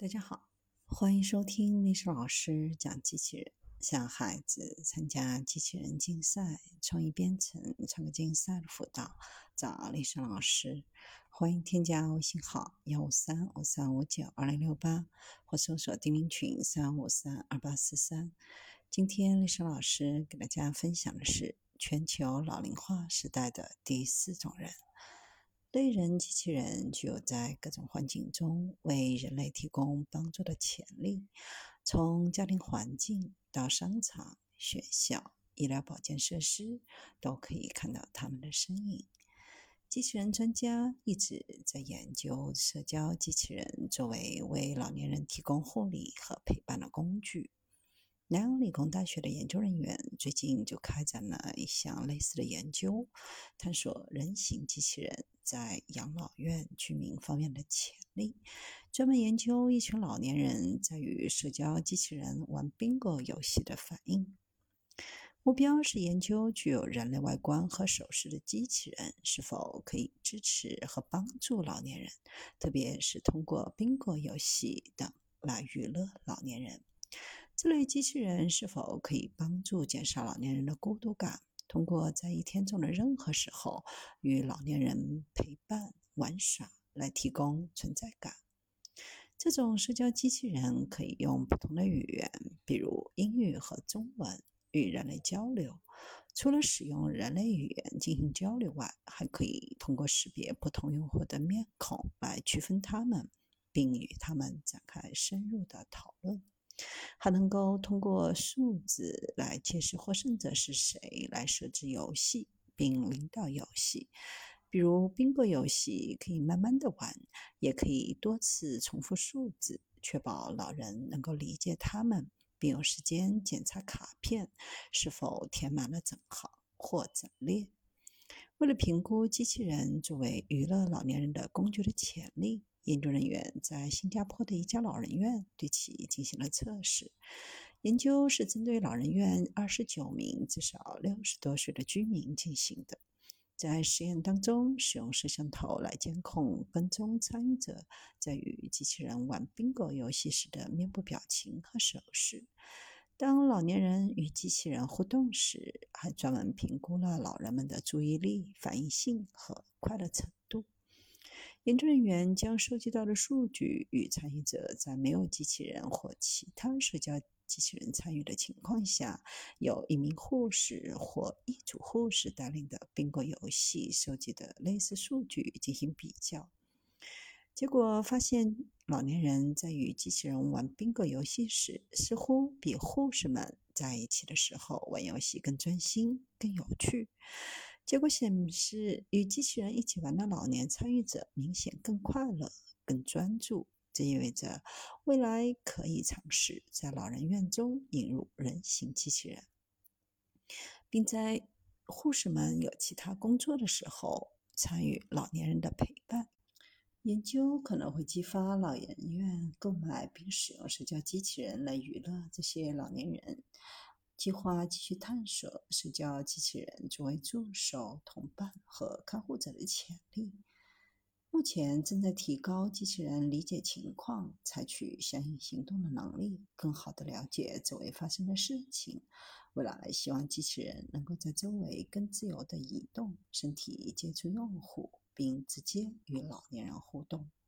大家好，欢迎收听历史老师讲机器人。向孩子参加机器人竞赛、创意编程、创客竞赛的辅导，找历史老师。欢迎添加微信号幺五三五三五九二零六八，或搜索钉钉群三五三二八四三。今天历史老师给大家分享的是全球老龄化时代的第四种人。类人机器人具有在各种环境中为人类提供帮助的潜力，从家庭环境到商场、学校、医疗保健设施，都可以看到他们的身影。机器人专家一直在研究社交机器人作为为老年人提供护理和陪伴的工具。南洋理工大学的研究人员最近就开展了一项类似的研究，探索人形机器人在养老院居民方面的潜力。专门研究一群老年人在与社交机器人玩 bingo 游戏的反应。目标是研究具有人类外观和手势的机器人是否可以支持和帮助老年人，特别是通过 bingo 游戏等来娱乐老年人。这类机器人是否可以帮助减少老年人的孤独感？通过在一天中的任何时候与老年人陪伴玩耍来提供存在感。这种社交机器人可以用不同的语言，比如英语和中文，与人类交流。除了使用人类语言进行交流外，还可以通过识别不同用户的面孔来区分他们，并与他们展开深入的讨论。还能够通过数字来揭示获胜者是谁，来设置游戏并领导游戏。比如宾果游戏可以慢慢的玩，也可以多次重复数字，确保老人能够理解他们，并有时间检查卡片是否填满了整行或整列。为了评估机器人作为娱乐老年人的工具的潜力。研究人员在新加坡的一家老人院对其进行了测试。研究是针对老人院二十九名至少六十多岁的居民进行的。在实验当中，使用摄像头来监控跟踪参与者在与机器人玩 bingo 游戏时的面部表情和手势。当老年人与机器人互动时，还专门评估了老人们的注意力、反应性和快乐程度。研究人员将收集到的数据与参与者在没有机器人或其他社交机器人参与的情况下，由一名护士或一组护士带领的宾果游戏收集的类似数据进行比较。结果发现，老年人在与机器人玩宾果游戏时，似乎比护士们在一起的时候玩游戏更专心、更有趣。结果显示，与机器人一起玩的老年参与者明显更快乐、更专注。这意味着未来可以尝试在老人院中引入人形机器人，并在护士们有其他工作的时候参与老年人的陪伴。研究可能会激发老人院购买并使用社交机器人来娱乐这些老年人。计划继续探索社交机器人作为助手、同伴和看护者的潜力。目前正在提高机器人理解情况、采取相应行动的能力，更好地了解周围发生的事情。未来希望机器人能够在周围更自由地移动、身体接触用户，并直接与老年人互动。